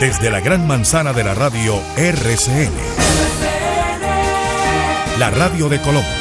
Desde la gran manzana de la radio RCN. La radio de Colombia.